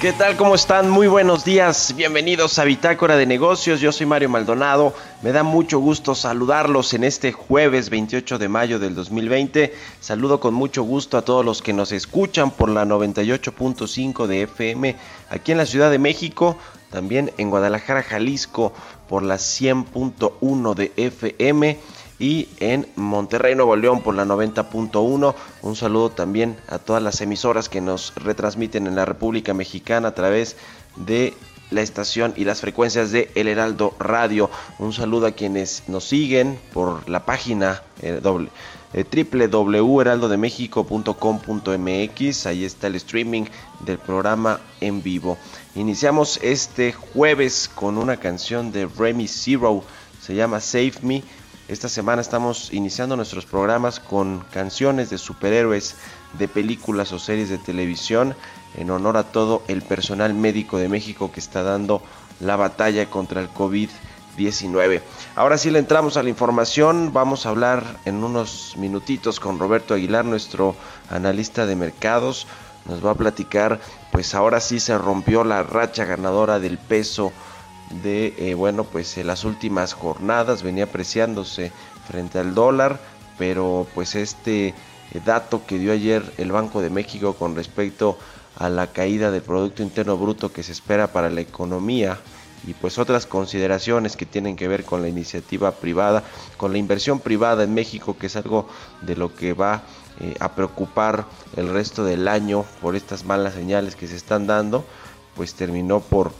¿Qué tal? ¿Cómo están? Muy buenos días. Bienvenidos a Bitácora de Negocios. Yo soy Mario Maldonado. Me da mucho gusto saludarlos en este jueves 28 de mayo del 2020. Saludo con mucho gusto a todos los que nos escuchan por la 98.5 de FM aquí en la Ciudad de México, también en Guadalajara, Jalisco por la 100.1 de FM y en Monterrey, Nuevo León por la 90.1. Un saludo también a todas las emisoras que nos retransmiten en la República Mexicana a través de la estación y las frecuencias de El Heraldo Radio. Un saludo a quienes nos siguen por la página eh, eh. Ahí está el streaming del programa en vivo. Iniciamos este jueves con una canción de Remy Zero. Se llama Save Me esta semana estamos iniciando nuestros programas con canciones de superhéroes de películas o series de televisión en honor a todo el personal médico de México que está dando la batalla contra el COVID-19. Ahora sí le entramos a la información, vamos a hablar en unos minutitos con Roberto Aguilar, nuestro analista de mercados. Nos va a platicar, pues ahora sí se rompió la racha ganadora del peso de, eh, bueno, pues en las últimas jornadas venía apreciándose frente al dólar, pero pues este eh, dato que dio ayer el Banco de México con respecto a la caída del Producto Interno Bruto que se espera para la economía y pues otras consideraciones que tienen que ver con la iniciativa privada, con la inversión privada en México, que es algo de lo que va eh, a preocupar el resto del año por estas malas señales que se están dando, pues terminó por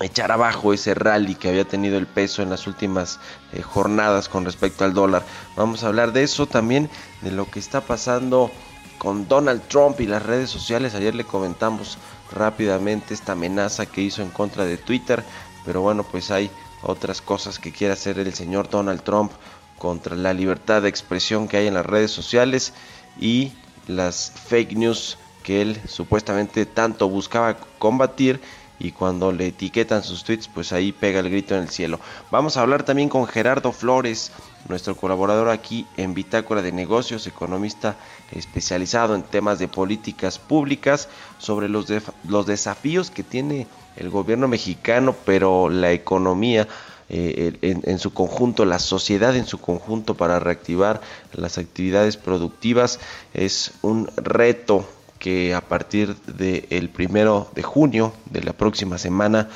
echar abajo ese rally que había tenido el peso en las últimas eh, jornadas con respecto al dólar. Vamos a hablar de eso también, de lo que está pasando con Donald Trump y las redes sociales. Ayer le comentamos rápidamente esta amenaza que hizo en contra de Twitter, pero bueno, pues hay otras cosas que quiere hacer el señor Donald Trump contra la libertad de expresión que hay en las redes sociales y las fake news que él supuestamente tanto buscaba combatir y cuando le etiquetan sus tweets, pues ahí pega el grito en el cielo. Vamos a hablar también con Gerardo Flores, nuestro colaborador aquí en Bitácora de Negocios, economista especializado en temas de políticas públicas, sobre los, los desafíos que tiene el gobierno mexicano, pero la economía. Eh, en, en, su conjunto, la sociedad en su conjunto para reactivar las actividades productivas es un reto que a partir del primero de junio de la próxima semana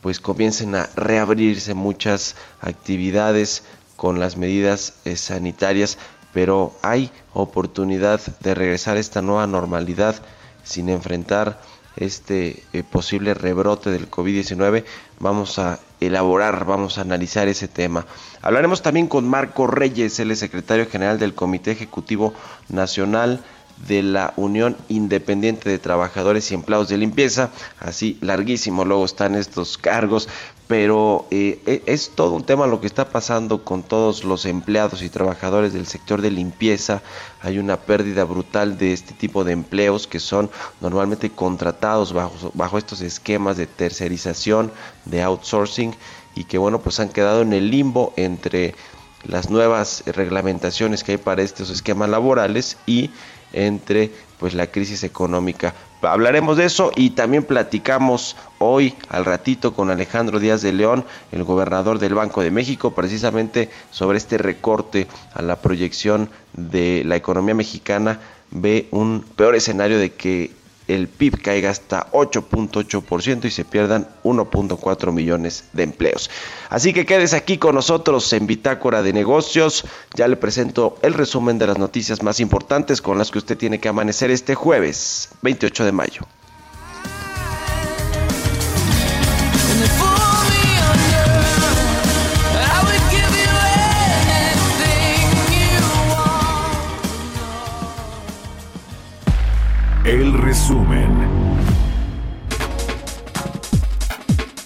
pues comiencen a reabrirse muchas actividades con las medidas eh, sanitarias, pero hay oportunidad de regresar a esta nueva normalidad sin enfrentar este eh, posible rebrote del COVID-19. Vamos a elaborar, vamos a analizar ese tema. Hablaremos también con Marco Reyes, el secretario general del Comité Ejecutivo Nacional de la Unión Independiente de Trabajadores y Empleados de Limpieza, así larguísimo luego están estos cargos, pero eh, e, es todo un tema lo que está pasando con todos los empleados y trabajadores del sector de limpieza. Hay una pérdida brutal de este tipo de empleos que son normalmente contratados bajo, bajo estos esquemas de tercerización, de outsourcing y que bueno pues han quedado en el limbo entre las nuevas reglamentaciones que hay para estos esquemas laborales y entre pues la crisis económica. Hablaremos de eso y también platicamos hoy al ratito con Alejandro Díaz de León, el gobernador del Banco de México, precisamente sobre este recorte a la proyección de la economía mexicana. Ve un peor escenario de que el PIB caiga hasta 8.8% y se pierdan 1.4 millones de empleos. Así que quedes aquí con nosotros en Bitácora de Negocios. Ya le presento el resumen de las noticias más importantes con las que usted tiene que amanecer este jueves 28 de mayo. Resumen.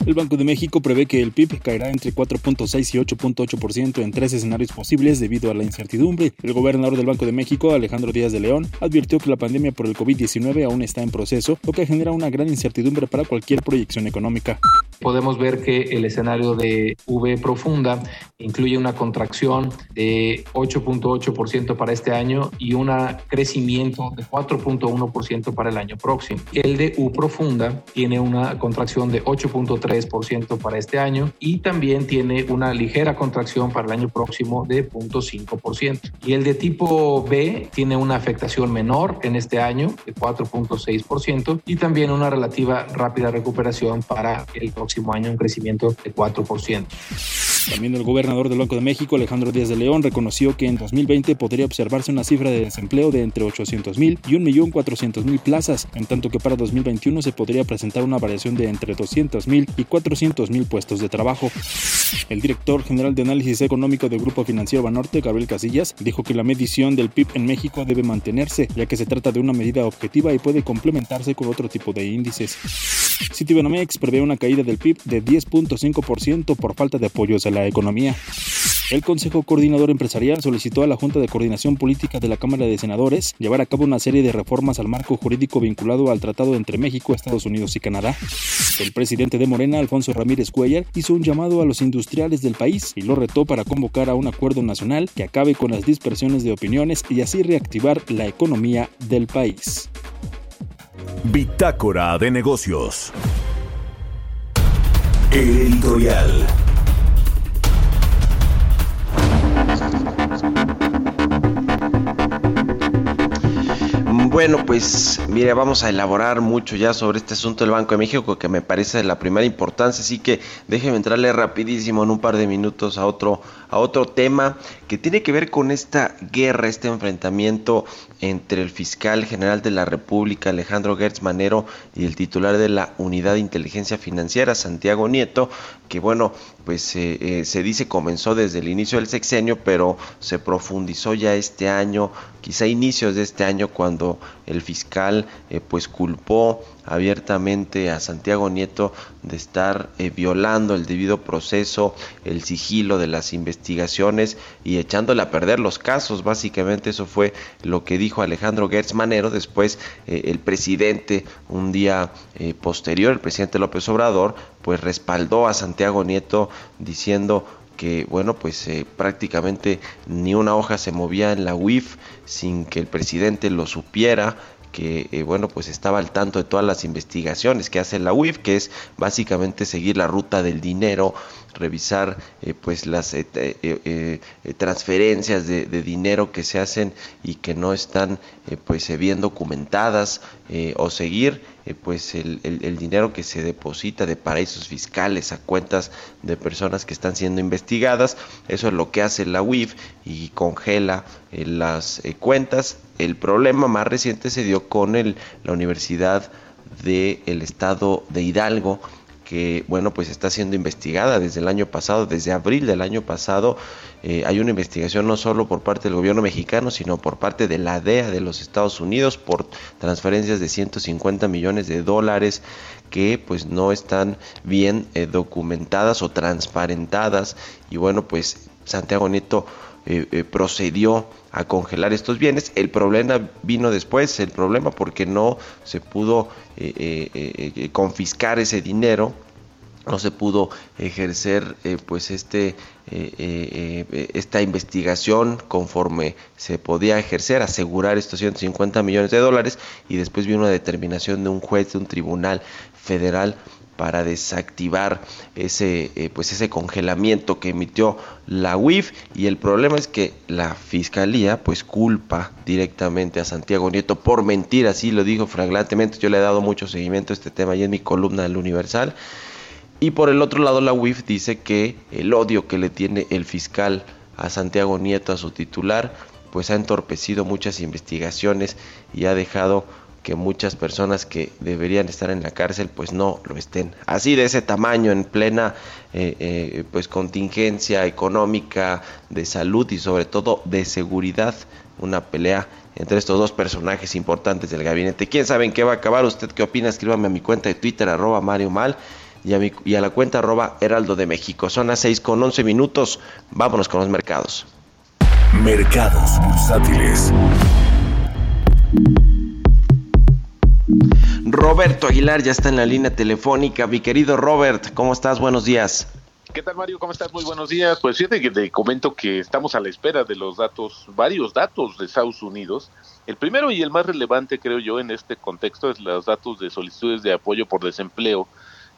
El Banco de México prevé que el PIB caerá entre 4.6 y 8.8% en tres escenarios posibles debido a la incertidumbre. El gobernador del Banco de México, Alejandro Díaz de León, advirtió que la pandemia por el COVID-19 aún está en proceso, lo que genera una gran incertidumbre para cualquier proyección económica podemos ver que el escenario de V profunda incluye una contracción de 8.8% para este año y un crecimiento de 4.1% para el año próximo. El de U profunda tiene una contracción de 8.3% para este año y también tiene una ligera contracción para el año próximo de 0.5%. Y el de tipo B tiene una afectación menor en este año de 4.6% y también una relativa rápida recuperación para el próximo año un crecimiento de 4%. También el gobernador del Banco de México, Alejandro Díaz de León, reconoció que en 2020 podría observarse una cifra de desempleo de entre 800 mil y 1.400.000 mil plazas, en tanto que para 2021 se podría presentar una variación de entre 200 mil y 400 mil puestos de trabajo. El director general de análisis económico del Grupo Financiero Banorte, Gabriel Casillas, dijo que la medición del PIB en México debe mantenerse, ya que se trata de una medida objetiva y puede complementarse con otro tipo de índices. Citibanamex prevé una caída del PIB de 10.5% por falta de apoyos a la economía. El Consejo Coordinador Empresarial solicitó a la Junta de Coordinación Política de la Cámara de Senadores llevar a cabo una serie de reformas al marco jurídico vinculado al tratado entre México, Estados Unidos y Canadá. El presidente de Morena, Alfonso Ramírez Cuellar, hizo un llamado a los industriales del país y lo retó para convocar a un acuerdo nacional que acabe con las dispersiones de opiniones y así reactivar la economía del país. Bitácora de negocios. editorial. Bueno, pues mire, vamos a elaborar mucho ya sobre este asunto del Banco de México que me parece de la primera importancia, así que déjeme entrarle rapidísimo en un par de minutos a otro a otro tema que tiene que ver con esta guerra, este enfrentamiento entre el fiscal general de la República, Alejandro Gertz Manero, y el titular de la Unidad de Inteligencia Financiera, Santiago Nieto, que bueno, pues eh, eh, se dice comenzó desde el inicio del sexenio, pero se profundizó ya este año, quizá inicios de este año, cuando el fiscal eh, pues culpó abiertamente a Santiago Nieto de estar violando el debido proceso, el sigilo de las investigaciones y echándole a perder los casos. Básicamente eso fue lo que dijo Alejandro Gertz Manero. Después el presidente, un día posterior, el presidente López Obrador, pues respaldó a Santiago Nieto diciendo que bueno pues eh, prácticamente ni una hoja se movía en la UIF sin que el presidente lo supiera que eh, bueno pues estaba al tanto de todas las investigaciones que hace la UIF que es básicamente seguir la ruta del dinero revisar eh, pues las transferencias de, dinero que se hacen y que no están pues bien documentadas o seguir eh, pues el, el, dinero que se deposita de paraísos fiscales a cuentas de personas que están siendo investigadas. Eso es lo que hace la UIF y congela eh, las eh, cuentas. El problema más reciente se dio con el, la Universidad del Estado de Hidalgo que bueno pues está siendo investigada desde el año pasado, desde abril del año pasado eh, hay una investigación no solo por parte del gobierno mexicano, sino por parte de la DEA de los Estados Unidos por transferencias de 150 millones de dólares que pues no están bien eh, documentadas o transparentadas. Y bueno pues Santiago Nieto eh, procedió a congelar estos bienes. El problema vino después, el problema porque no se pudo confiscar ese dinero no se pudo ejercer eh, pues este eh, eh, esta investigación conforme se podía ejercer asegurar estos 150 millones de dólares y después vino una determinación de un juez de un tribunal federal para desactivar ese pues ese congelamiento que emitió la UIF y el problema es que la fiscalía pues culpa directamente a Santiago Nieto por mentir así lo dijo flagrantemente. Yo le he dado mucho seguimiento a este tema y en mi columna del Universal. Y por el otro lado la UIF dice que el odio que le tiene el fiscal a Santiago Nieto, a su titular, pues ha entorpecido muchas investigaciones y ha dejado que muchas personas que deberían estar en la cárcel pues no lo estén. Así de ese tamaño, en plena eh, eh, pues contingencia económica, de salud y sobre todo de seguridad, una pelea entre estos dos personajes importantes del gabinete. ¿Quién sabe en qué va a acabar? ¿Usted qué opina? Escríbame a mi cuenta de Twitter, arroba Mario Mal y a, la cuenta arroba Heraldo de México. Son las 6 con 11 minutos. Vámonos con los mercados. Mercados bursátiles. Roberto Aguilar ya está en la línea telefónica. Mi querido Robert, ¿cómo estás? Buenos días. ¿Qué tal Mario? ¿Cómo estás? Muy buenos días. Pues fíjate te comento que estamos a la espera de los datos, varios datos de Estados Unidos. El primero y el más relevante creo yo en este contexto es los datos de solicitudes de apoyo por desempleo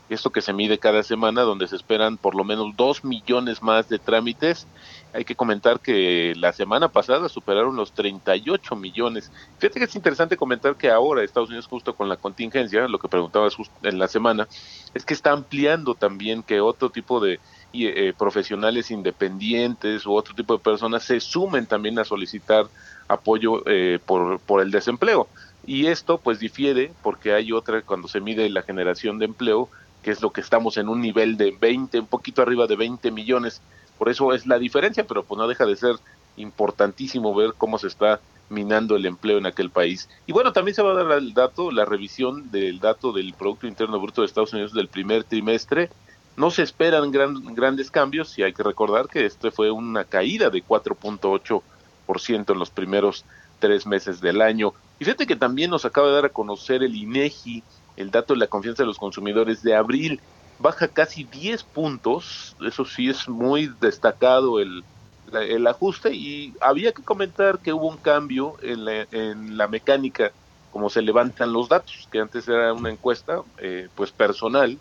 esto que se mide cada semana, donde se esperan por lo menos dos millones más de trámites. Hay que comentar que la semana pasada superaron los 38 millones. Fíjate que es interesante comentar que ahora Estados Unidos, justo con la contingencia, lo que preguntabas en la semana, es que está ampliando también que otro tipo de eh, profesionales independientes u otro tipo de personas se sumen también a solicitar apoyo eh, por, por el desempleo. Y esto pues difiere porque hay otra, cuando se mide la generación de empleo, que es lo que estamos en un nivel de 20, un poquito arriba de 20 millones. Por eso es la diferencia, pero pues no deja de ser importantísimo ver cómo se está minando el empleo en aquel país. Y bueno, también se va a dar el dato, la revisión del dato del Producto Interno Bruto de Estados Unidos del primer trimestre. No se esperan grandes cambios y hay que recordar que este fue una caída de 4.8% en los primeros tres meses del año. Y fíjate que también nos acaba de dar a conocer el INEGI el dato de la confianza de los consumidores de abril baja casi 10 puntos, eso sí es muy destacado el, el ajuste y había que comentar que hubo un cambio en la, en la mecánica como se levantan los datos, que antes era una encuesta eh, pues personal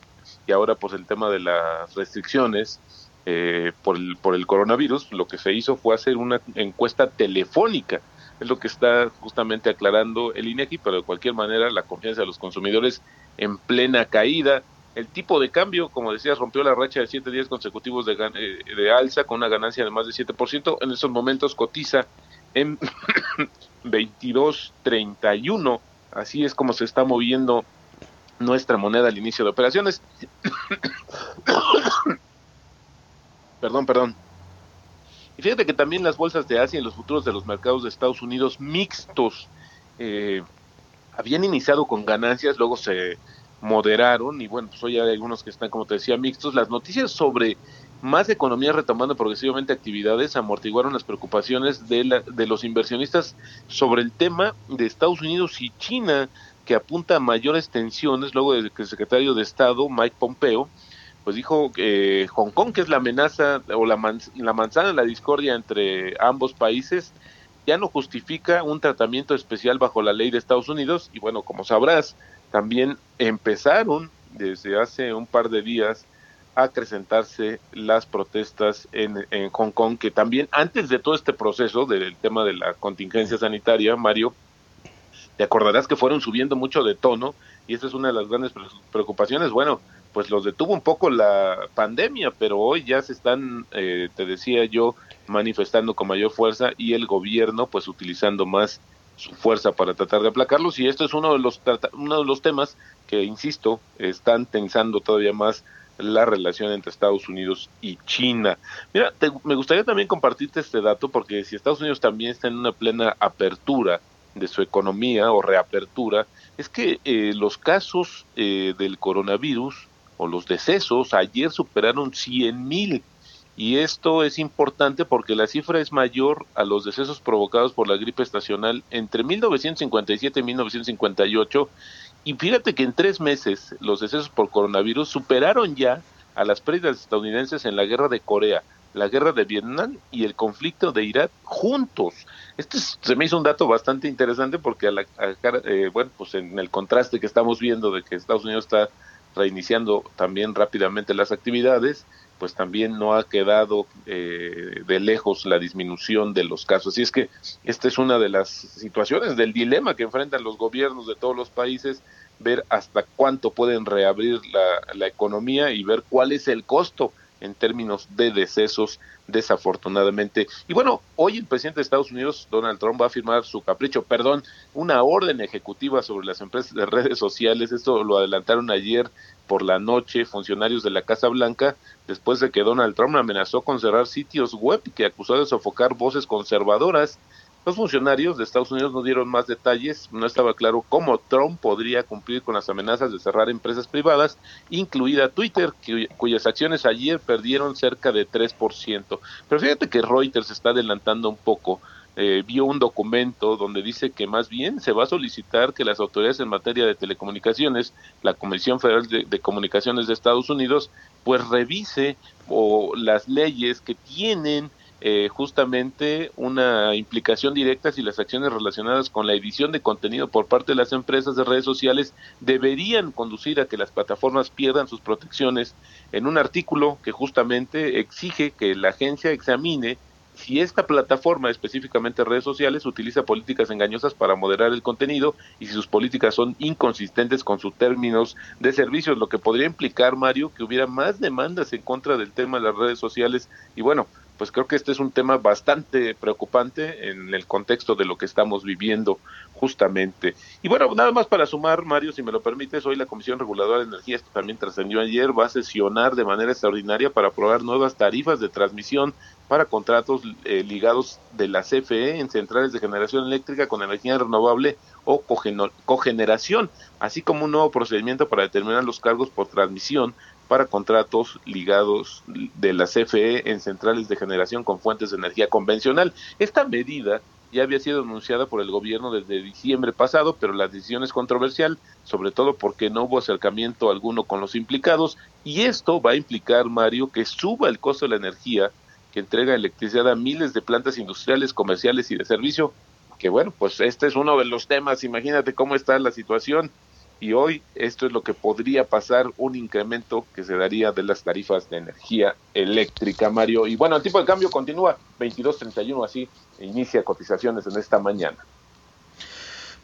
y ahora pues el tema de las restricciones eh, por, el, por el coronavirus, lo que se hizo fue hacer una encuesta telefónica es lo que está justamente aclarando el INEGI, pero de cualquier manera la confianza de los consumidores en plena caída. El tipo de cambio, como decías, rompió la racha de siete días consecutivos de, eh, de alza con una ganancia de más de 7%. En estos momentos cotiza en 22.31. Así es como se está moviendo nuestra moneda al inicio de operaciones. perdón, perdón. Y fíjate que también las bolsas de Asia y los futuros de los mercados de Estados Unidos mixtos eh, habían iniciado con ganancias, luego se moderaron y bueno, pues hoy hay algunos que están, como te decía, mixtos. Las noticias sobre más economía retomando progresivamente actividades amortiguaron las preocupaciones de, la, de los inversionistas sobre el tema de Estados Unidos y China, que apunta a mayores tensiones luego de que el secretario de Estado, Mike Pompeo, pues dijo que Hong Kong, que es la amenaza o la, la manzana de la discordia entre ambos países, ya no justifica un tratamiento especial bajo la ley de Estados Unidos. Y bueno, como sabrás, también empezaron desde hace un par de días a acrecentarse las protestas en, en Hong Kong, que también antes de todo este proceso del tema de la contingencia sanitaria, Mario, te acordarás que fueron subiendo mucho de tono y esa es una de las grandes preocupaciones. Bueno, pues los detuvo un poco la pandemia, pero hoy ya se están, eh, te decía yo, manifestando con mayor fuerza y el gobierno pues utilizando más su fuerza para tratar de aplacarlos y esto es uno de los uno de los temas que insisto están tensando todavía más la relación entre Estados Unidos y China. Mira, me gustaría también compartirte este dato porque si Estados Unidos también está en una plena apertura de su economía o reapertura, es que eh, los casos eh, del coronavirus o los decesos ayer superaron 100 mil y esto es importante porque la cifra es mayor a los decesos provocados por la gripe estacional entre 1957 y 1958 y fíjate que en tres meses los decesos por coronavirus superaron ya a las pérdidas estadounidenses en la guerra de Corea, la guerra de Vietnam y el conflicto de Irak juntos. Este se me hizo un dato bastante interesante porque a la, eh, bueno, pues en el contraste que estamos viendo de que Estados Unidos está reiniciando también rápidamente las actividades, pues también no ha quedado eh, de lejos la disminución de los casos. Así es que esta es una de las situaciones del dilema que enfrentan los gobiernos de todos los países, ver hasta cuánto pueden reabrir la, la economía y ver cuál es el costo en términos de decesos, desafortunadamente. Y bueno, hoy el presidente de Estados Unidos, Donald Trump, va a firmar su capricho, perdón, una orden ejecutiva sobre las empresas de redes sociales. Esto lo adelantaron ayer por la noche funcionarios de la Casa Blanca, después de que Donald Trump amenazó con cerrar sitios web que acusó de sofocar voces conservadoras los funcionarios de Estados Unidos no dieron más detalles, no estaba claro cómo Trump podría cumplir con las amenazas de cerrar empresas privadas, incluida Twitter, cuyas acciones ayer perdieron cerca de 3%. Pero fíjate que Reuters está adelantando un poco. Eh, vio un documento donde dice que más bien se va a solicitar que las autoridades en materia de telecomunicaciones, la Comisión Federal de, de Comunicaciones de Estados Unidos, pues revise o las leyes que tienen eh, justamente una implicación directa si las acciones relacionadas con la edición de contenido por parte de las empresas de redes sociales deberían conducir a que las plataformas pierdan sus protecciones en un artículo que justamente exige que la agencia examine si esta plataforma, específicamente redes sociales, utiliza políticas engañosas para moderar el contenido y si sus políticas son inconsistentes con sus términos de servicios, lo que podría implicar, Mario, que hubiera más demandas en contra del tema de las redes sociales. Y bueno, pues creo que este es un tema bastante preocupante en el contexto de lo que estamos viviendo justamente. Y bueno, nada más para sumar, Mario, si me lo permites, hoy la Comisión Reguladora de Energía, esto también trascendió ayer, va a sesionar de manera extraordinaria para aprobar nuevas tarifas de transmisión para contratos eh, ligados de la CFE en centrales de generación eléctrica con energía renovable o cogeneración, así como un nuevo procedimiento para determinar los cargos por transmisión para contratos ligados de la CFE en centrales de generación con fuentes de energía convencional. Esta medida ya había sido anunciada por el gobierno desde diciembre pasado, pero la decisión es controversial, sobre todo porque no hubo acercamiento alguno con los implicados, y esto va a implicar, Mario, que suba el costo de la energía que entrega electricidad a miles de plantas industriales, comerciales y de servicio, que bueno, pues este es uno de los temas, imagínate cómo está la situación y hoy esto es lo que podría pasar, un incremento que se daría de las tarifas de energía eléctrica, Mario. Y bueno, el tipo de cambio continúa 22.31, así inicia cotizaciones en esta mañana.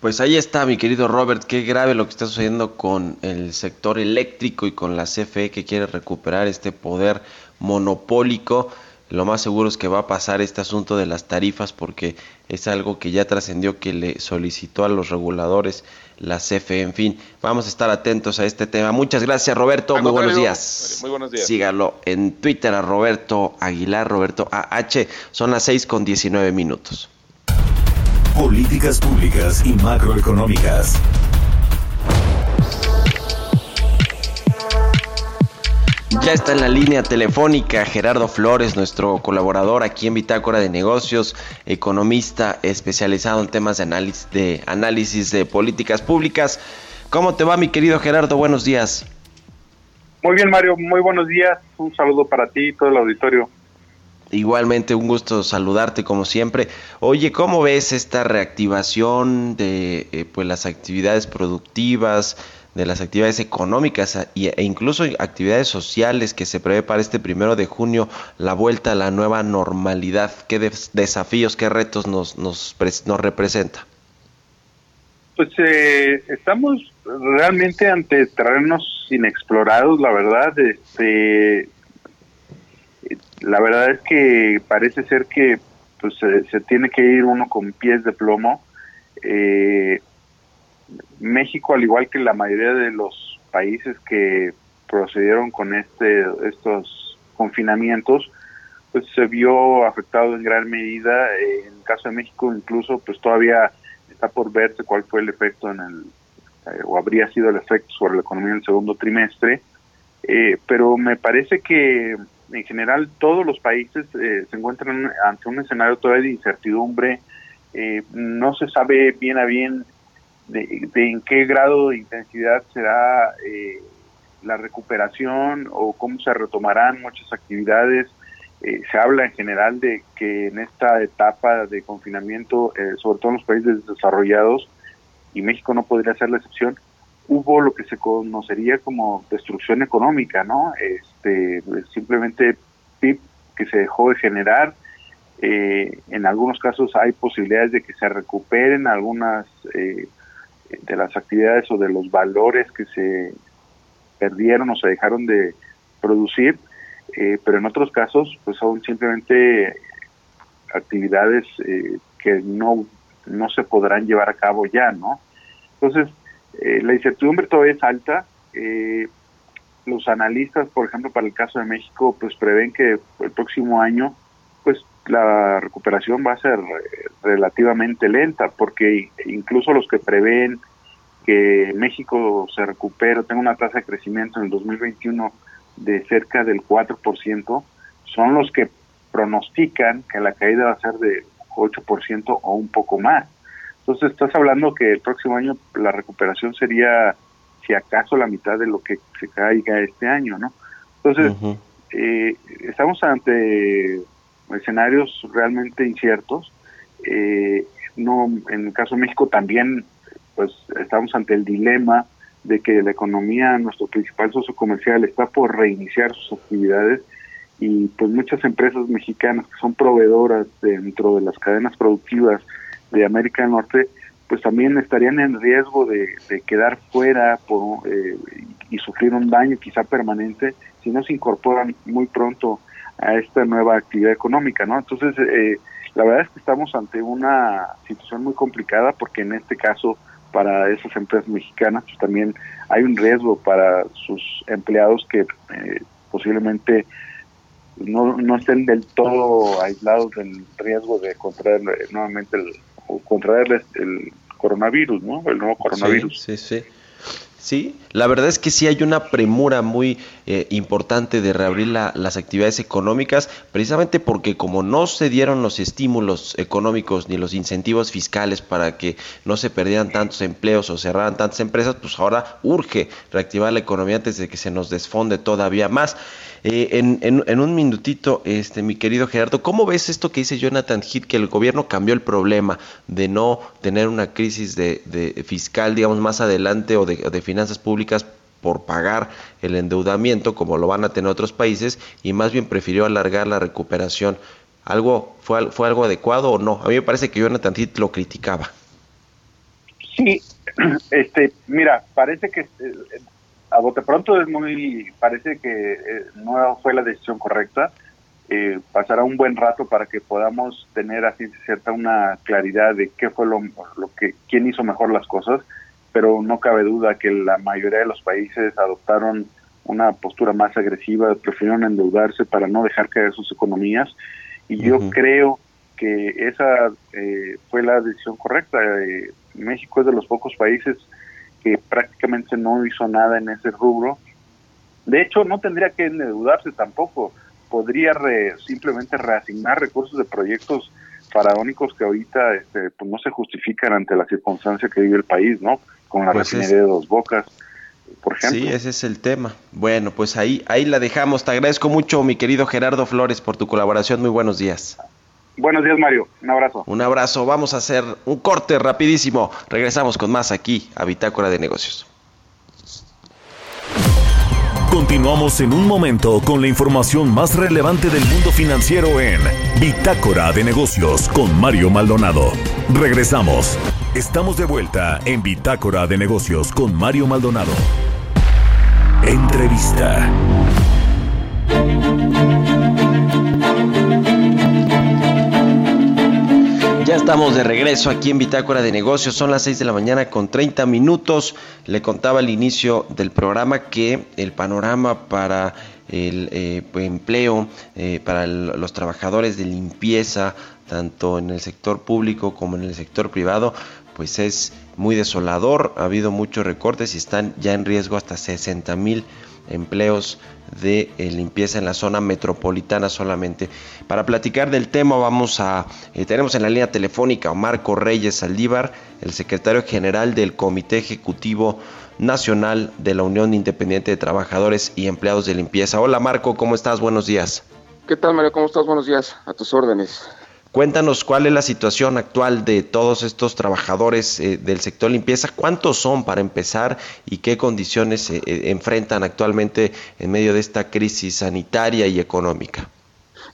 Pues ahí está, mi querido Robert, qué grave lo que está sucediendo con el sector eléctrico y con la CFE que quiere recuperar este poder monopólico lo más seguro es que va a pasar este asunto de las tarifas porque es algo que ya trascendió que le solicitó a los reguladores la CFE. En fin, vamos a estar atentos a este tema. Muchas gracias, Roberto. Muy buenos días. Muy buenos días. Sígalo en Twitter a Roberto Aguilar, Roberto AH. Son las 6 con 19 minutos. Políticas públicas y macroeconómicas. Ya está en la línea telefónica Gerardo Flores, nuestro colaborador aquí en Bitácora de Negocios, economista especializado en temas de análisis de, análisis de políticas públicas. ¿Cómo te va, mi querido Gerardo? Buenos días. Muy bien, Mario. Muy buenos días. Un saludo para ti y todo el auditorio. Igualmente, un gusto saludarte como siempre. Oye, ¿cómo ves esta reactivación de eh, pues las actividades productivas? De las actividades económicas e incluso actividades sociales que se prevé para este primero de junio, la vuelta a la nueva normalidad. ¿Qué desafíos, qué retos nos, nos, nos representa? Pues eh, estamos realmente ante terrenos inexplorados, la verdad. Este, la verdad es que parece ser que pues se, tiene que ir uno con pies de plomo. Eh, México, al igual que la mayoría de los países que procedieron con este estos confinamientos, pues se vio afectado en gran medida. En el caso de México, incluso, pues todavía está por verse cuál fue el efecto en el eh, o habría sido el efecto sobre la economía en el segundo trimestre. Eh, pero me parece que en general todos los países eh, se encuentran ante un escenario todavía de incertidumbre. no se sabe bien a bien de, en qué grado de intensidad será eh, la recuperación o cómo se retomarán muchas actividades. Eh, se habla en general de que en esta etapa de confinamiento, eh, sobre todo en los países desarrollados, y México no podría ser la excepción, hubo lo que se conocería como destrucción económica, ¿no? Este, simplemente PIB que se dejó de generar. Eh, en algunos casos hay posibilidades de que se recuperen algunas de las actividades o de los valores que se perdieron o se dejaron de producir, eh, pero en otros casos pues son simplemente actividades eh, que no, no se podrán llevar a cabo ya, ¿no? Entonces, eh, la incertidumbre todavía es alta. los analistas, por ejemplo, para el caso de México, pues prevén que el próximo año, pues la recuperación va a ser relativamente lenta, porque incluso los que prevén que México se recupere, tenga una tasa de crecimiento en el 2021 de cerca del 4%, son los que pronostican que la caída va a ser de 8% o un poco más. Entonces estás hablando que el próximo año la recuperación sería si acaso la mitad de lo que se caiga este año, ¿no? Entonces, eh, estamos ante escenarios realmente inciertos. Eh, no, en el caso de México también pues estamos ante el dilema de que la economía, nuestro principal socio comercial, está por reiniciar sus actividades y pues muchas empresas mexicanas que son proveedoras dentro de las cadenas productivas de América del Norte, pues también estarían en riesgo de, quedar fuera por, eh, y sufrir un daño quizá permanente si no se incorporan muy pronto a esta nueva actividad económica, ¿no? Entonces, eh, la verdad es que estamos ante una situación muy complicada porque en este caso para esas empresas mexicanas, pues también hay un riesgo para sus empleados que eh, posiblemente no, no estén del todo aislados del riesgo de contraer eh, nuevamente el, o contraer el, coronavirus, ¿no? El nuevo coronavirus. sí, sí. Sí, la verdad es que sí hay una premura muy eh, importante de reabrir las actividades económicas, precisamente porque como no se dieron los estímulos económicos ni los incentivos fiscales para que no se perdieran tantos empleos o cerraran tantas empresas, pues ahora urge reactivar la economía antes de que se nos desfonde todavía más. Eh, en, en, un minutito, este, mi querido Gerardo, ¿cómo ves esto que dice Jonathan Heath, que el gobierno cambió el problema de no tener una crisis de, de fiscal, digamos, más adelante o de, finanzas públicas por pagar el endeudamiento como lo van a tener otros países y más bien prefirió alargar la recuperación. ¿Algo fue, fue algo adecuado o no? A mí me parece que Jonathan Heath lo criticaba. Sí, este, mira, parece que eh, a bote pronto es muy, parece que eh, no fue la decisión correcta. Eh, pasará un buen rato para que podamos tener así cierta una claridad de qué fue lo, lo que, quién hizo mejor las cosas, pero no cabe duda que la mayoría de los países adoptaron una postura más agresiva, prefirieron endeudarse para no dejar caer sus economías y yo creo que esa eh, fue la decisión correcta. México es de los pocos países que prácticamente no hizo nada en ese rubro. De hecho, no tendría que endeudarse tampoco. Podría simplemente reasignar recursos de proyectos faraónicos que ahorita este, pues no se justifican ante la circunstancia que vive el país, ¿no? Con la pues refinería de Dos Bocas, por ejemplo. Sí, ese es el tema. Bueno, pues ahí, ahí la dejamos. Te agradezco mucho, mi querido Gerardo Flores, por tu colaboración. Muy buenos días. Buenos días, Mario. Un abrazo. Un abrazo. Vamos a hacer un corte rapidísimo. Regresamos con más aquí a Bitácora de Negocios. Continuamos en un momento con la información más relevante del mundo financiero en Bitácora de Negocios con Mario Maldonado. Regresamos. Estamos de vuelta en Bitácora de Negocios con Mario Maldonado. Entrevista. Ya estamos de regreso aquí en Bitácora de Negocios. Son las 6 de la mañana con 30 minutos. Le contaba al inicio del programa que el panorama para el eh, empleo, eh, para los trabajadores de limpieza, tanto en el sector público como en el sector privado, pues es muy desolador. Ha habido muchos recortes y están ya en riesgo hasta 60 mil empleos de eh, limpieza en la zona metropolitana solamente. Para platicar del tema vamos a, eh, tenemos en la línea telefónica a Marco Reyes Saldívar, el secretario general del Comité Ejecutivo nacional de la Unión Independiente de Trabajadores y Empleados de Limpieza. Hola Marco, ¿cómo estás? Buenos días. ¿Qué tal Mario? ¿Cómo estás? Buenos días. A tus órdenes. Cuéntanos cuál es la situación actual de todos estos trabajadores eh, del sector limpieza, cuántos son para empezar y qué condiciones se eh, enfrentan actualmente en medio de esta crisis sanitaria y económica.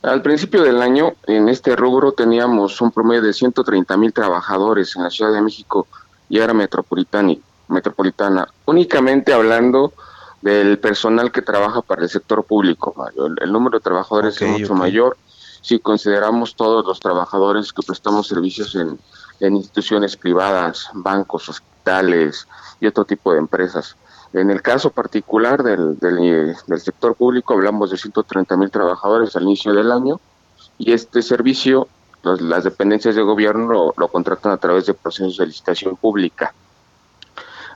Al principio del año, en este rubro teníamos un promedio de 130 mil trabajadores en la Ciudad de México y era metropolitana, metropolitana. Únicamente hablando del personal que trabaja para el sector público, El, número de trabajadores es mucho mayor si consideramos todos los trabajadores que prestamos servicios en, instituciones privadas, bancos, hospitales y otro tipo de empresas. En el caso particular del, del, sector público hablamos de 130 mil trabajadores al inicio del año y este servicio las dependencias de gobierno lo, contratan a través de procesos de licitación pública.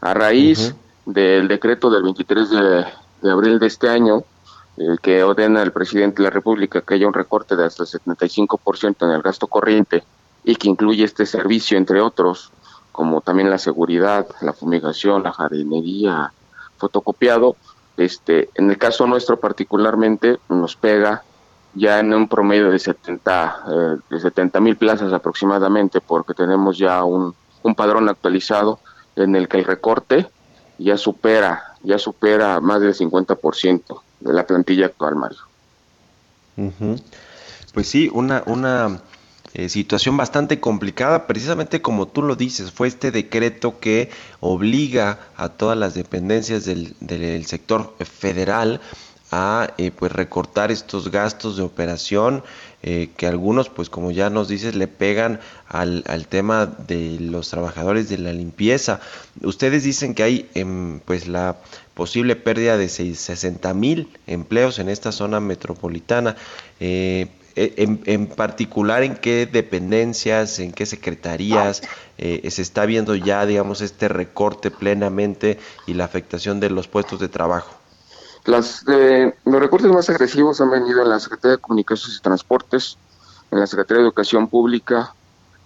A raíz del decreto del 23 de, de abril de este año, que ordena el presidente de la República que haya un recorte de hasta el 75% en el gasto corriente y que incluye este servicio, entre otros, como también la seguridad, la fumigación, la jardinería, fotocopiado, este, en el caso nuestro particularmente nos pega ya en un promedio de 70 eh, de 70 mil plazas aproximadamente porque tenemos ya un, un padrón actualizado en el que el recorte ya supera ya supera más del 50% la plantilla actual, Mario. Pues sí, una, una eh, situación bastante complicada, precisamente como tú lo dices, fue este decreto que obliga a todas las dependencias del, del sector federal a eh, pues recortar estos gastos de operación eh, que algunos pues como ya nos dices le pegan al, al, tema de los trabajadores de la limpieza ustedes dicen que hay em, pues la posible pérdida de 60 mil empleos en esta zona metropolitana eh, e, en, particular en qué dependencias, en qué secretarías se está viendo ya, digamos, este recorte plenamente y la afectación de los puestos de trabajo. Las, eh, los recortes más agresivos han venido en la Secretaría de Comunicaciones y Transportes, en la Secretaría de Educación Pública,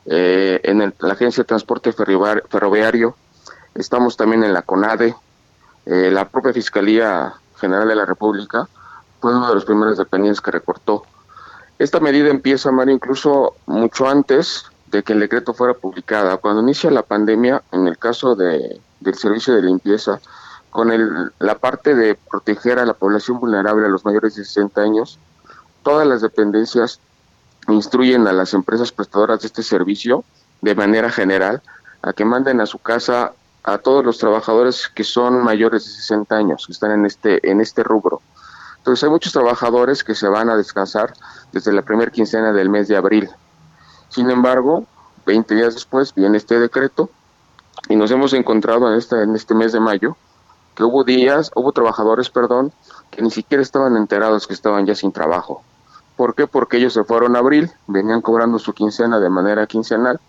eh, en la Agencia de Transporte Ferroviario, estamos también en la CONADE, eh, la propia Fiscalía General de la República fue uno de los primeros dependientes que recortó. Esta medida empieza, Mario, incluso mucho antes de que el decreto fuera publicado. Cuando inicia la pandemia, en el caso de, del servicio de limpieza, con el, la parte de proteger a la población vulnerable a los mayores de 60 años, todas las dependencias instruyen a las empresas prestadoras de este servicio de manera general a que manden a su casa a todos los trabajadores que son mayores de 60 años, que están en este, en este rubro. Entonces hay muchos trabajadores que se van a descansar desde la primera quincena del mes de abril. Sin embargo, 20 días después viene este decreto y nos hemos encontrado en, esta, en este mes de mayo que hubo días, hubo trabajadores, perdón, que ni siquiera estaban enterados que estaban ya sin trabajo. ¿Por qué? Porque ellos se fueron a abril, venían cobrando su quincena de manera quincenal,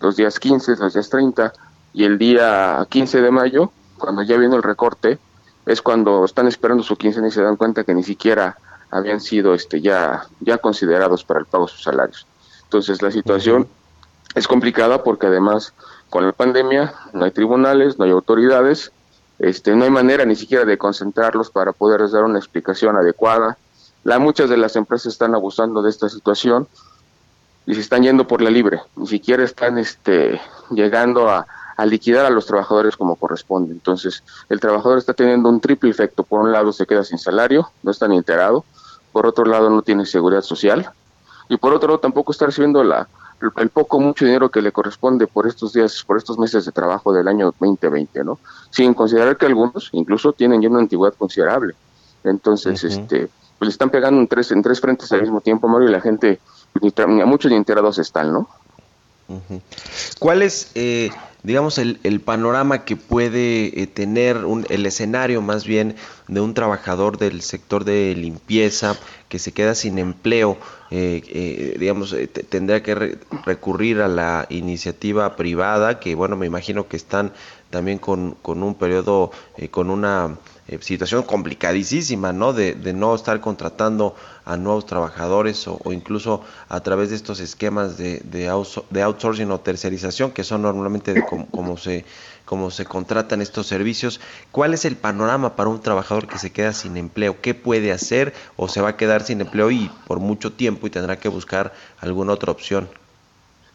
los días 15, los días 30, y el día 15 de mayo, cuando ya vino el recorte, es cuando están esperando su quincena y se dan cuenta que ni siquiera habían sido este ya ya considerados para el pago de sus salarios. Entonces la situación es complicada porque además con la pandemia no hay tribunales, no hay autoridades este, no hay manera ni siquiera de concentrarlos para poder dar una explicación adecuada. La, muchas de las empresas están abusando de esta situación y se están yendo por la libre, ni siquiera están este, llegando a, a liquidar a los trabajadores como corresponde. Entonces, el trabajador está teniendo un triple efecto. Por un lado, se queda sin salario, no está ni enterado. Por otro lado, no tiene seguridad social. Y por otro lado, tampoco está recibiendo la, el poco mucho dinero que le corresponde por estos días, por estos meses de trabajo del año 2020, ¿no? Sin considerar que algunos incluso tienen ya una antigüedad considerable. Entonces, este, pues le están pegando en tres, en tres frentes al mismo tiempo, Mario, y la gente, ni, a muchos ni enterados están, ¿no? ¿Cuál es, eh, digamos, el, el, panorama que puede eh, tener un, el escenario más bien de un trabajador del sector de limpieza que se queda sin empleo? Eh, eh, digamos, eh, tendría que recurrir a la iniciativa privada, que bueno, me imagino que están también con, con un periodo, con una eh, situación complicadísima, ¿no? De, de, no estar contratando a nuevos trabajadores o, incluso a través de estos esquemas de, de, outsourcing o tercerización, que son normalmente como, se como se contratan estos servicios. ¿Cuál es el panorama para un trabajador que se queda sin empleo? ¿Qué puede hacer o se va a quedar sin empleo y por mucho tiempo y tendrá que buscar alguna otra opción?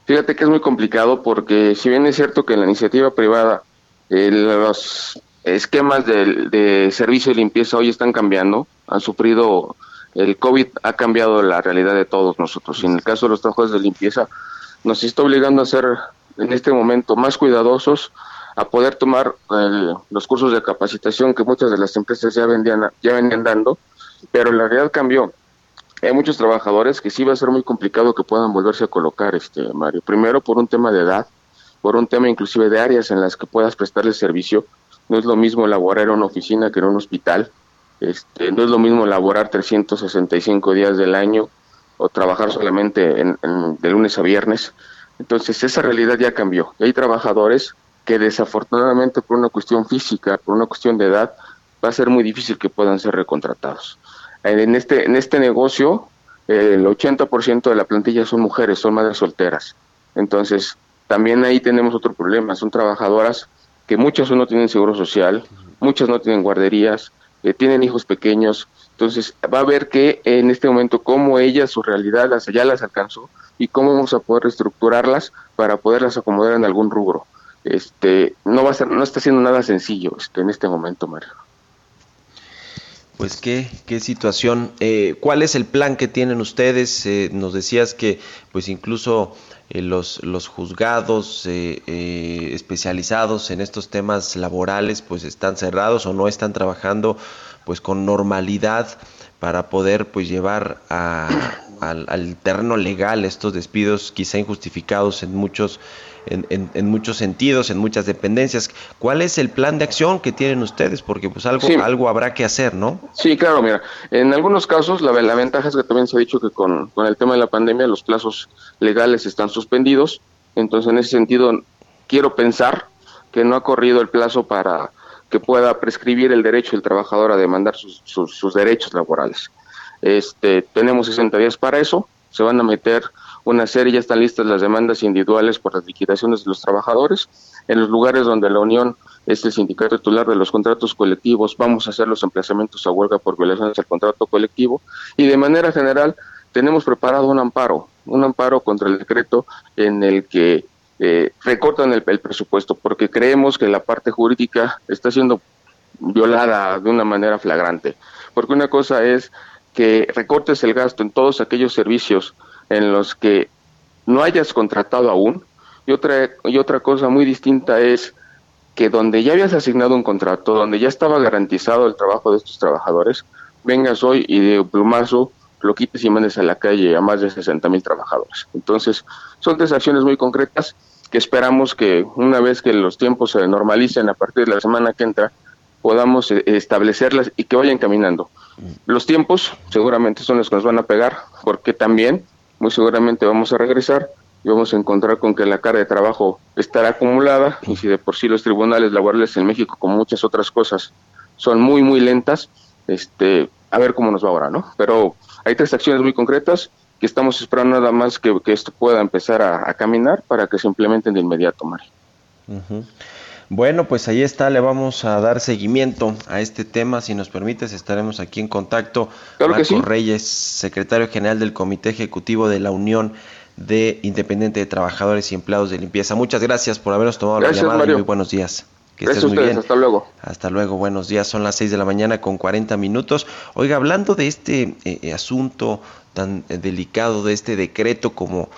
Fíjate que es muy complicado porque si bien es cierto que en la iniciativa privada eh, los esquemas de, servicio de limpieza hoy están cambiando, han sufrido, el COVID ha cambiado la realidad de todos nosotros. Y en el caso de los trabajadores de limpieza, nos está obligando a ser en este momento más cuidadosos, a poder tomar los cursos de capacitación que muchas de las empresas ya, vendían, ya venían dando, pero la realidad cambió. Hay muchos trabajadores que sí va a ser muy complicado que puedan volverse a colocar, este Mario. Primero por un tema de edad, por un tema inclusive de áreas en las que puedas prestarle servicio. No es lo mismo laborar en una oficina que en un hospital. Este, no es lo mismo laborar 365 días del año o trabajar solamente en, de lunes a viernes. Entonces esa realidad ya cambió. hay trabajadores que desafortunadamente por una cuestión física, por una cuestión de edad, va a ser muy difícil que puedan ser recontratados. En este, en este negocio, el 80% de la plantilla son mujeres, son madres solteras. Entonces, también ahí tenemos otro problema, son trabajadoras que muchas no tienen seguro social, muchas no tienen guarderías, eh, tienen hijos pequeños, entonces va a ver que en este momento cómo ellas su realidad las, ya las alcanzó y cómo vamos a poder reestructurarlas para poderlas acomodar en algún rubro. Este, no va a ser, no está siendo nada sencillo este, en este momento, Mario. Pues qué, qué situación. Eh, ¿Cuál es el plan que tienen ustedes? Eh, nos decías que pues incluso eh, los, los juzgados eh, especializados en estos temas laborales pues están cerrados o no están trabajando pues con normalidad para poder pues llevar al, al terreno legal estos despidos quizá injustificados en muchos en, muchos sentidos, en muchas dependencias. ¿Cuál es el plan de acción que tienen ustedes? Porque pues algo, algo habrá que hacer, ¿no? Sí, claro, mira, en algunos casos la, la ventaja es que también se ha dicho que con, con el tema de la pandemia los plazos legales están suspendidos, entonces en ese sentido quiero pensar que no ha corrido el plazo para que pueda prescribir el derecho del trabajador a demandar sus, sus, sus derechos laborales. Este, tenemos 60 días para eso, se van a meter una serie, ya están listas las demandas individuales por las liquidaciones de los trabajadores. En los lugares donde la Unión es el sindicato titular de los contratos colectivos, vamos a hacer los emplazamientos a huelga por violaciones al contrato colectivo. Y de manera general, tenemos preparado un amparo, un amparo contra el decreto en el que eh, recortan el, el presupuesto, porque creemos que la parte jurídica está siendo violada de una manera flagrante. Porque una cosa es que recortes el gasto en todos aquellos servicios en los que no hayas contratado aún. Y otra, y otra cosa muy distinta es que donde ya habías asignado un contrato, donde ya estaba garantizado el trabajo de estos trabajadores, vengas hoy y de plumazo lo quites y mandes a la calle a más de 60 mil trabajadores. Entonces, son tres acciones muy concretas que esperamos que una vez que los tiempos se normalicen a partir de la semana que entra, podamos eh, establecerlas y que vayan caminando. Los tiempos seguramente son los que nos van a pegar, porque también muy seguramente vamos a regresar y vamos a encontrar con que la carga de trabajo estará acumulada y si de por sí los tribunales laborales en México, como muchas otras cosas, son muy, muy lentas, este, a ver cómo nos va ahora, ¿no? Pero hay tres acciones muy concretas que estamos esperando nada más que, esto pueda empezar a, caminar para que se implementen de inmediato, Mari. Bueno, pues ahí está, le vamos a dar seguimiento a este tema. Si nos permites, estaremos aquí en contacto. Claro Marco Reyes, secretario general del Comité Ejecutivo de la Unión de Independiente de Trabajadores y Empleados de Limpieza. Muchas gracias por habernos tomado la llamada y muy buenos días. Que estés muy bien. Hasta luego. Hasta luego, buenos días. Son las 6 de la mañana con 40 minutos. Oiga, hablando de este eh, eh, asunto tan eh, delicado, de este decreto, como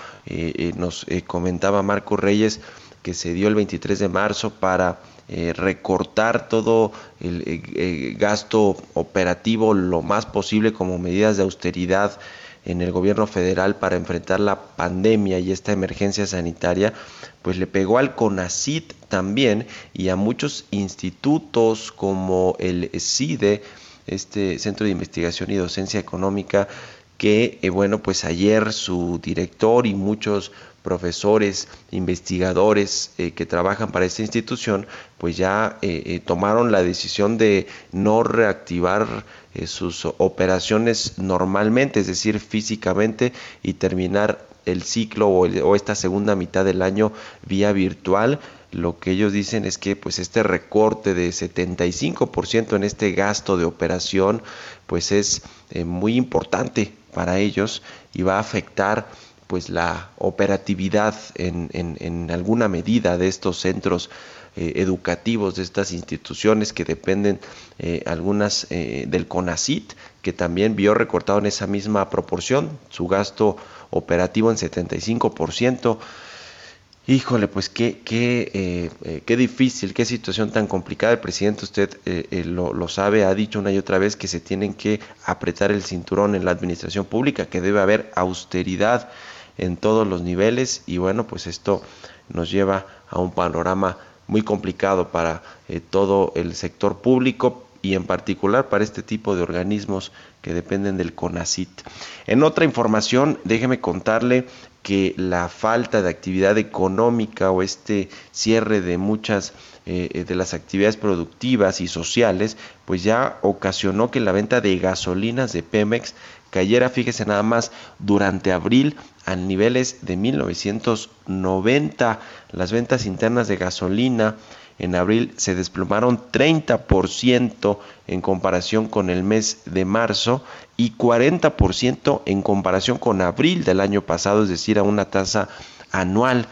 nos comentaba Marco Reyes, que se dio el 23 de marzo para eh, recortar todo el eh, eh, gasto operativo lo más posible como medidas de austeridad en el gobierno federal para enfrentar la pandemia y esta emergencia sanitaria, pues le pegó al CONACIT también y a muchos institutos como el CIDE, este Centro de Investigación y Docencia Económica, que, bueno, pues ayer su director y muchos profesores, investigadores eh, que trabajan para esta institución, pues ya eh, eh, tomaron la decisión de no reactivar sus operaciones normalmente, es decir, físicamente, y terminar el ciclo o, o, esta segunda mitad del año vía virtual. Lo que ellos dicen es que pues este recorte de 75% en este gasto de operación pues es muy importante para ellos y va a afectar pues la operatividad en, en, alguna medida de estos centros eh, educativos, de estas instituciones que dependen eh, algunas eh, del CONACIT, que también vio recortado en esa misma proporción su gasto operativo en 75%. Híjole, pues qué, qué, qué difícil, qué situación tan complicada. El presidente, usted lo, lo, sabe, ha dicho una y otra vez que se tienen que apretar el cinturón en la administración pública, que debe haber austeridad en todos los niveles y bueno, pues esto nos lleva a un panorama muy complicado para eh, todo el sector público y en particular para este tipo de organismos que dependen del CONACIT. En otra información, déjeme contarle que la falta de actividad económica o este cierre de muchas eh, de las actividades productivas y sociales, pues ya ocasionó que la venta de gasolinas de Pemex cayera, fíjese nada más, durante abril a niveles de 1990. Las ventas internas de gasolina en abril se desplomaron 30% en comparación con el mes de marzo y 40% en comparación con abril del año pasado, es decir, a una tasa anual.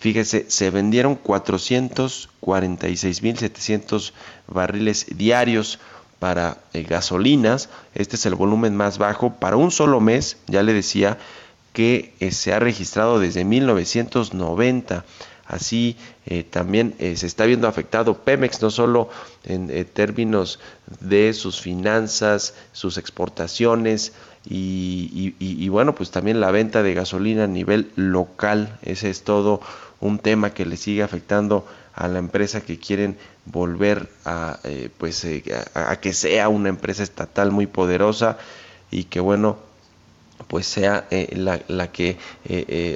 Fíjese, se vendieron 446.700 barriles diarios para eh, gasolinas. Este es el volumen más bajo para un solo mes, ya le decía, que eh, se ha registrado desde 1990. Así eh, también se está viendo afectado Pemex, no solo en términos de sus finanzas, sus exportaciones y, bueno, pues también la venta de gasolina a nivel local. Ese es todo un tema que le sigue afectando a la empresa que quieren volver a, eh, pues, eh, a, que sea una empresa estatal muy poderosa y que bueno, pues sea eh, la, la, que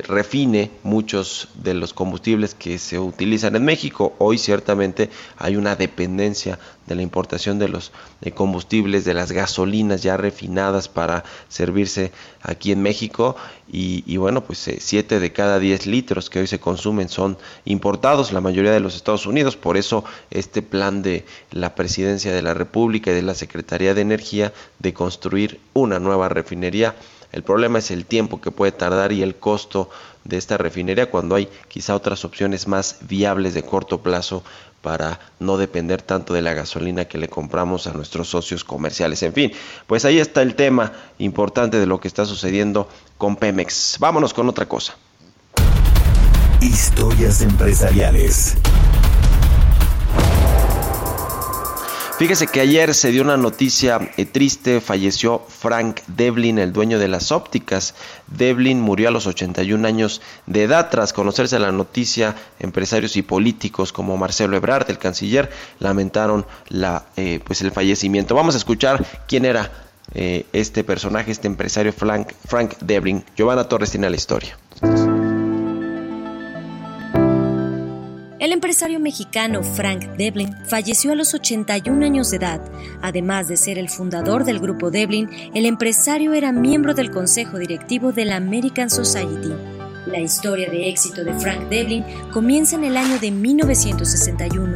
refine muchos de los combustibles que se utilizan en México. Hoy ciertamente hay una dependencia de la importación de los combustibles, de las gasolinas ya refinadas para servirse aquí en México y, bueno, pues 7 eh, de cada 10 litros que hoy se consumen son importados, la mayoría de los Estados Unidos, por eso este plan de la Presidencia de la República y de la Secretaría de Energía de construir una nueva refinería. El problema es el tiempo que puede tardar y el costo de esta refinería cuando hay quizá otras opciones más viables de corto plazo para no depender tanto de la gasolina que le compramos a nuestros socios comerciales. En fin, pues ahí está el tema importante de lo que está sucediendo con Pemex. Vámonos con otra cosa. Historias empresariales. Fíjese que ayer se dio una noticia eh, triste, falleció Frank Devlin, el dueño de las ópticas. Devlin murió a los 81 años de edad. Tras conocerse la noticia, empresarios y políticos como Marcelo Ebrard, el canciller, lamentaron la, eh, pues el fallecimiento. Vamos a escuchar quién era eh, este personaje, este empresario Frank, Frank Devlin. Giovanna Torres tiene la historia. El empresario mexicano Frank Devlin falleció a los 81 años de edad. Además de ser el fundador del grupo Devlin, el empresario era miembro del consejo directivo de la American Society. La historia de éxito de Frank Devlin comienza en el año de 1961.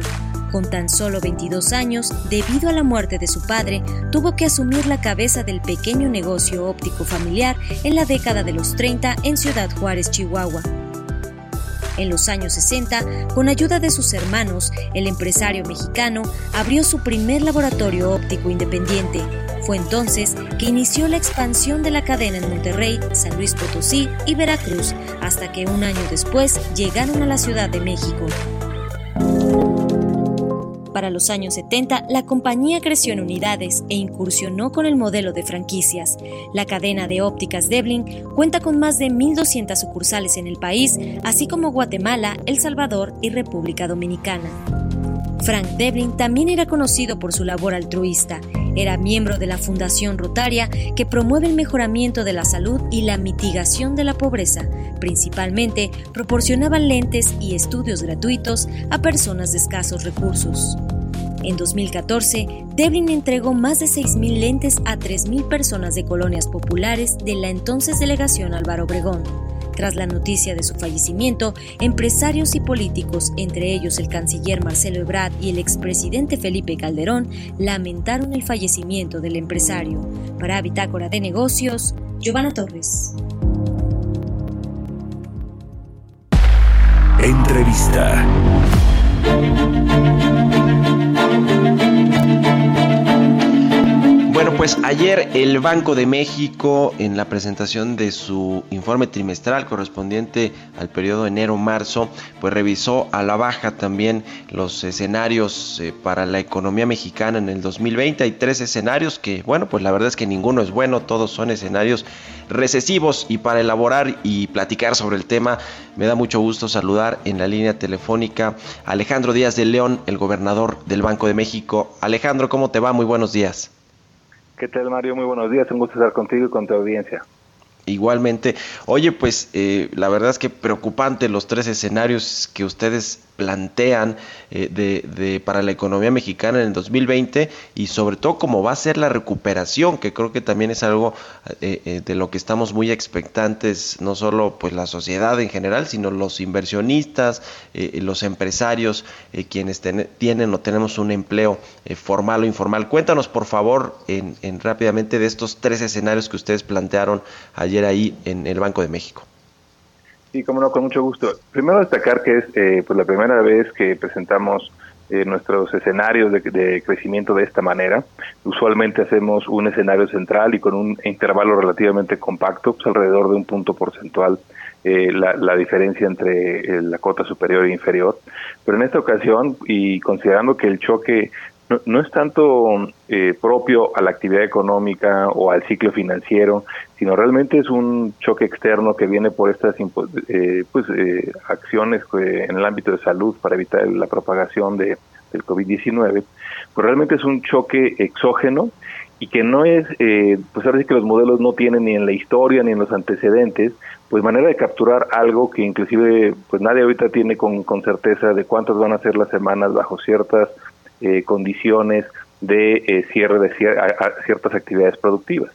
Con tan solo 22 años, debido a la muerte de su padre, tuvo que asumir la cabeza del pequeño negocio óptico familiar en la década de los 30 en Ciudad Juárez, Chihuahua. En los años 60, con ayuda de sus hermanos, el empresario mexicano abrió su primer laboratorio óptico independiente. Fue entonces que inició la expansión de la cadena en Monterrey, San Luis Potosí y Veracruz, hasta que un año después llegaron a la Ciudad de México. Para los años 70, la compañía creció en unidades e incursionó con el modelo de franquicias. La cadena de ópticas Devlin cuenta con más de 1.200 sucursales en el país, así como Guatemala, El Salvador y República Dominicana. Frank Devlin también era conocido por su labor altruista. Era miembro de la Fundación Rotaria que promueve el mejoramiento de la salud y la mitigación de la pobreza. Principalmente proporcionaba lentes y estudios gratuitos a personas de escasos recursos. En 2014, Devlin entregó más de 6.000 lentes a 3.000 personas de colonias populares de la entonces delegación Álvaro Obregón. Tras la noticia de su fallecimiento, empresarios y políticos, entre ellos el canciller Marcelo Ebrard y el expresidente Felipe Calderón, lamentaron el fallecimiento del empresario. Para Bitácora de Negocios, Giovanna Torres. Entrevista. Bueno, pues ayer el Banco de México en la presentación de su informe trimestral correspondiente al periodo enero-marzo, pues revisó a la baja también los escenarios eh, para la economía mexicana en el 2020. Hay tres escenarios que, bueno, pues la verdad es que ninguno es bueno, todos son escenarios recesivos y para elaborar y platicar sobre el tema me da mucho gusto saludar en la línea telefónica a Alejandro Díaz de León, el gobernador del Banco de México. Alejandro, ¿cómo te va? Muy buenos días. ¿Qué tal, Mario? Muy buenos días. Un gusto estar contigo y con tu audiencia. Igualmente. Oye, pues eh, la verdad es que preocupante los tres escenarios que ustedes plantean eh, de, para la economía mexicana en el 2020 y sobre todo cómo va a ser la recuperación, que creo que también es algo eh, eh, de lo que estamos muy expectantes, no solo pues la sociedad en general, sino los inversionistas, los empresarios, quienes tienen o tenemos un empleo formal o informal. Cuéntanos por favor en rápidamente de estos tres escenarios que ustedes plantearon ayer ahí en el Banco de México. Sí, como no, con mucho gusto. Primero destacar que es eh, pues la primera vez que presentamos eh, nuestros escenarios de, crecimiento de esta manera. Usualmente hacemos un escenario central y con un intervalo relativamente compacto, pues alrededor de un punto porcentual eh, la, diferencia entre la cota superior e inferior. Pero en esta ocasión, y considerando que el choque no, es tanto eh, propio a la actividad económica o al ciclo financiero, sino realmente es un choque externo que viene por estas eh, pues, eh, acciones en el ámbito de salud para evitar la propagación de, del COVID-19, pues realmente es un choque exógeno y que no es, pues ahora sí que los modelos no tienen ni en la historia ni en los antecedentes, pues manera de capturar algo que inclusive pues nadie ahorita tiene con, con certeza de cuántas van a ser las semanas bajo ciertas eh, condiciones de eh, cierre de ciertas actividades productivas.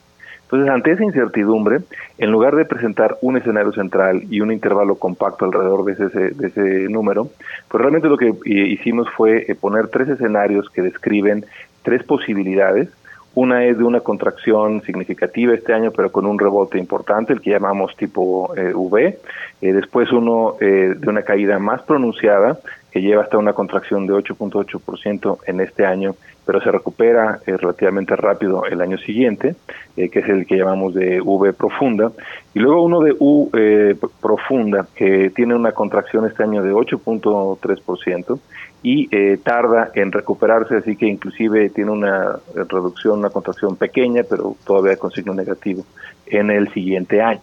Entonces, ante esa incertidumbre, en lugar de presentar un escenario central y un intervalo compacto alrededor de ese, de ese número, pues realmente lo que eh, hicimos fue poner tres escenarios que describen tres posibilidades. Una es de una contracción significativa este año, pero con un rebote importante, el que llamamos tipo V. después uno de una caída más pronunciada, que lleva hasta una contracción de 8.8% en este año, pero se recupera eh, relativamente rápido el año siguiente, eh, que es el que llamamos de V profunda, y luego uno de U eh, profunda, que tiene una contracción este año de 8.3%, y tarda en recuperarse, así que inclusive tiene una reducción, una contracción pequeña, pero todavía con signo negativo en el siguiente año.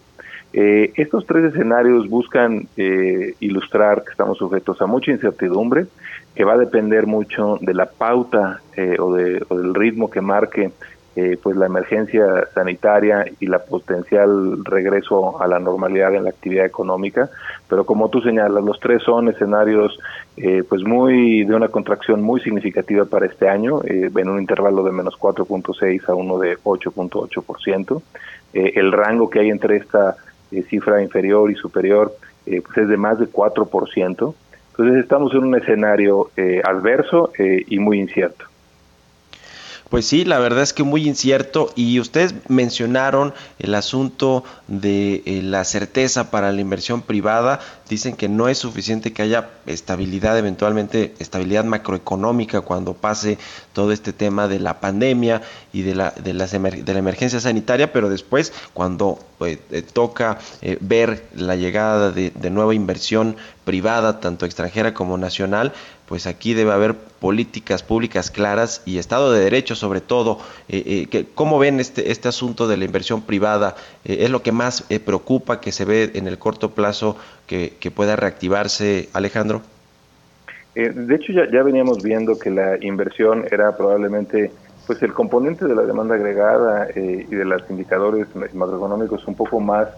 Eh, estos tres escenarios buscan eh, ilustrar que estamos sujetos a mucha incertidumbre, que va a depender mucho de la pauta eh, o, de, o, del ritmo que marque pues la emergencia sanitaria y la potencial regreso a la normalidad en la actividad económica. Pero como tú señalas, los tres son escenarios pues muy de una contracción muy significativa para este año, en un intervalo de menos 4.6 a uno de 8.8%. el rango que hay entre esta eh, cifra inferior y superior, eh, pues es de más de 4%. Entonces estamos en un escenario eh, adverso y muy incierto. Pues sí, la verdad es que muy incierto y ustedes mencionaron el asunto de la certeza para la inversión privada. Dicen que no es suficiente que haya estabilidad, eventualmente estabilidad macroeconómica cuando pase todo este tema de la pandemia y de la, de las de la emergencia sanitaria, pero después cuando pues, eh, toca eh, ver la llegada de, de nueva inversión privada, tanto extranjera como nacional, pues aquí debe haber políticas públicas claras y Estado de Derecho sobre todo. Eh, eh, ¿Cómo ven este, este asunto de la inversión privada? Eh, ¿Es lo que más preocupa que se ve en el corto plazo que, pueda reactivarse, Alejandro? de hecho, ya, ya veníamos viendo que la inversión era probablemente pues el componente de la demanda agregada y de los indicadores macroeconómicos un poco más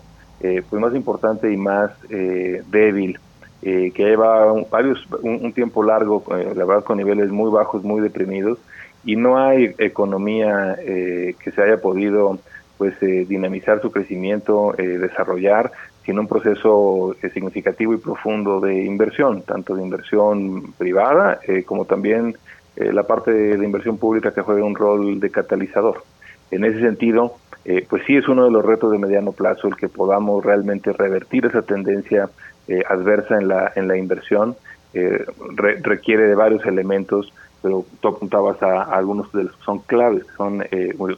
pues más importante y más débil que lleva un, varios un, tiempo largo la verdad con niveles muy bajos muy deprimidos y no hay economía que se haya podido pues eh, dinamizar su crecimiento, eh, desarrollar, sino un proceso eh, significativo y profundo de inversión, tanto de inversión privada como también la parte de, inversión pública que juega un rol de catalizador. En ese sentido, pues sí es uno de los retos de mediano plazo el que podamos realmente revertir esa tendencia adversa en la, en la inversión. requiere de varios elementos, pero tú apuntabas a, algunos de los que son claves, que son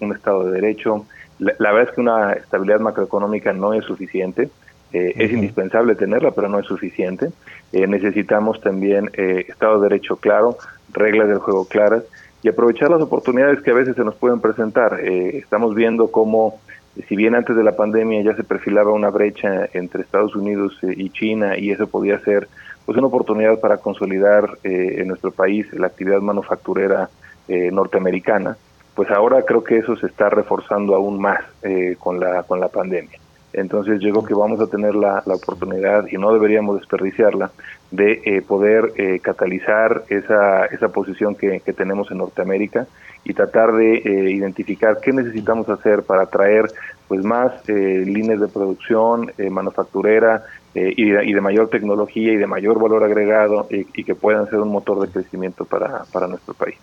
un Estado de Derecho, la, verdad es que una estabilidad macroeconómica no es suficiente. Eh, es indispensable tenerla, pero no es suficiente. Eh, necesitamos también eh, Estado de Derecho claro, reglas del juego claras y aprovechar las oportunidades que a veces se nos pueden presentar. estamos viendo cómo, si bien antes de la pandemia ya se perfilaba una brecha entre Estados Unidos y China y eso podía ser pues una oportunidad para consolidar en nuestro país la actividad manufacturera norteamericana, pues ahora creo que eso se está reforzando aún más eh, con, la, con la pandemia. Entonces yo creo que vamos a tener la, oportunidad y no deberíamos desperdiciarla de eh, poder eh, catalizar esa, esa posición que, tenemos en Norteamérica y tratar de identificar qué necesitamos hacer para atraer pues más líneas de producción manufacturera y de, y, de, mayor tecnología y de mayor valor agregado y, y que puedan ser un motor de crecimiento para, para nuestro país.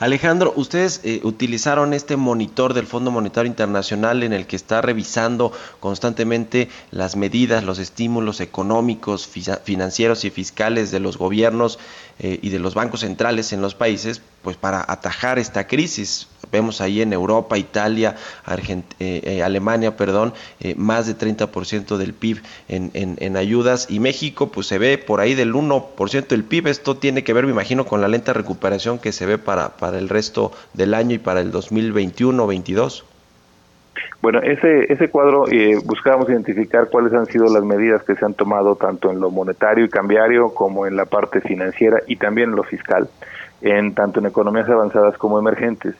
Alejandro, ustedes eh, utilizaron este monitor del Fondo Monetario Internacional en el que está revisando constantemente las medidas, los estímulos económicos, financieros y fiscales de los gobiernos eh, y de los bancos centrales en los países, pues para atajar esta crisis. Vemos ahí en Europa, Italia, eh, eh, Alemania, perdón, más de 30% del PIB en, en, ayudas y México pues se ve por ahí del 1% del PIB. Esto tiene que ver, me imagino, con la lenta recuperación que se ve para, para el resto del año y para el 2021-22. Bueno, ese, ese cuadro eh, buscábamos identificar cuáles han sido las medidas que se han tomado tanto en lo monetario y cambiario como en la parte financiera y también en lo fiscal, en tanto en economías avanzadas como emergentes.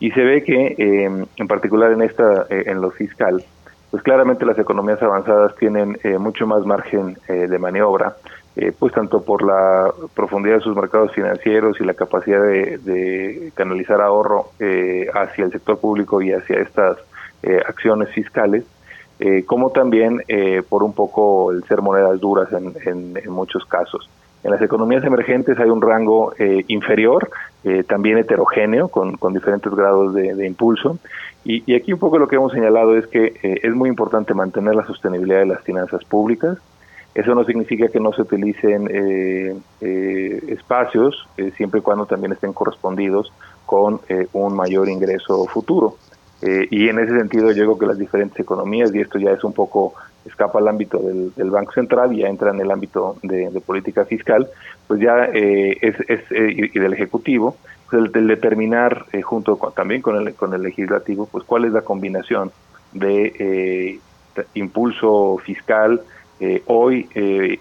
Y se ve que, eh, en particular en esta, eh, en lo fiscal, pues claramente las economías avanzadas tienen eh, mucho más margen de maniobra, pues tanto por la profundidad de sus mercados financieros y la capacidad de, canalizar ahorro hacia el sector público y hacia estas eh, acciones fiscales, eh, como también eh, por un poco el ser monedas duras en, muchos casos. En las economías emergentes hay un rango inferior, también heterogéneo, con, diferentes grados de, impulso. Y, aquí un poco lo que hemos señalado es que es muy importante mantener la sostenibilidad de las finanzas públicas. Eso no significa que no se utilicen espacios, siempre y cuando también estén correspondidos con un mayor ingreso futuro. Eh, y en ese sentido yo creo que las diferentes economías, y esto ya es un poco, escapa al ámbito del, Banco Central y ya entra en el ámbito de, política fiscal, pues ya eh, es, eh, y del Ejecutivo, pues el, determinar junto también con el, con el Legislativo, pues cuál es la combinación de impulso fiscal hoy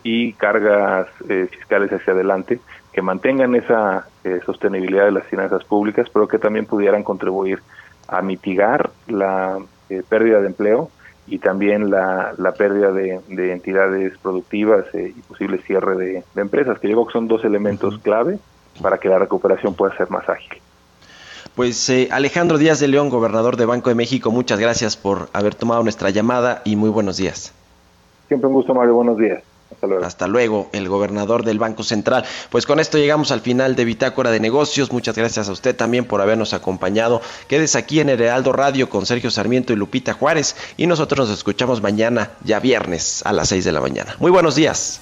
y cargas fiscales hacia adelante que mantengan esa sostenibilidad de las finanzas públicas, pero que también pudieran contribuir a mitigar la eh, pérdida de empleo y también la, la pérdida de, entidades productivas eh, y posible cierre de, empresas, que yo creo que son dos elementos clave para que la recuperación pueda ser más ágil. Pues eh, Alejandro Díaz de León, gobernador de Banco de México, muchas gracias por haber tomado nuestra llamada y muy buenos días. Siempre un gusto, Mario. Buenos días. Hasta luego. el gobernador del Banco Central. Pues con esto llegamos al final de Bitácora de Negocios. Muchas gracias a usted también por habernos acompañado. Quedes aquí en el Radio con Sergio Sarmiento y Lupita Juárez y nosotros nos escuchamos mañana, ya viernes, a las 6 de la mañana. Muy buenos días.